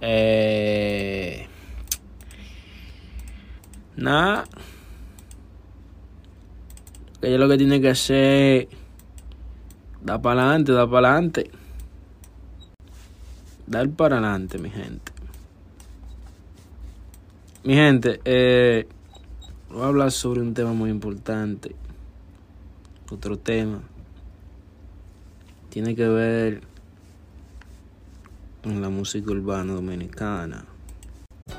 Eh, nada. Ella lo que tiene que hacer. Da para adelante, da para adelante. Dar para adelante, mi gente. Mi gente, eh, voy a hablar sobre un tema muy importante. Otro tema. Tiene que ver en la música urbana dominicana.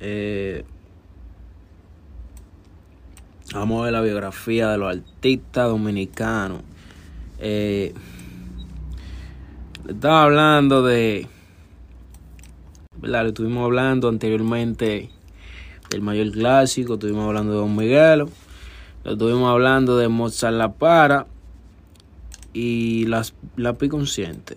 Eh, vamos a ver la biografía de los artistas dominicanos. Eh, estaba hablando de. ¿verdad? Estuvimos hablando anteriormente del mayor clásico, estuvimos hablando de Don Miguelo, estuvimos hablando de Mozart La Para y las, la Pi Consciente.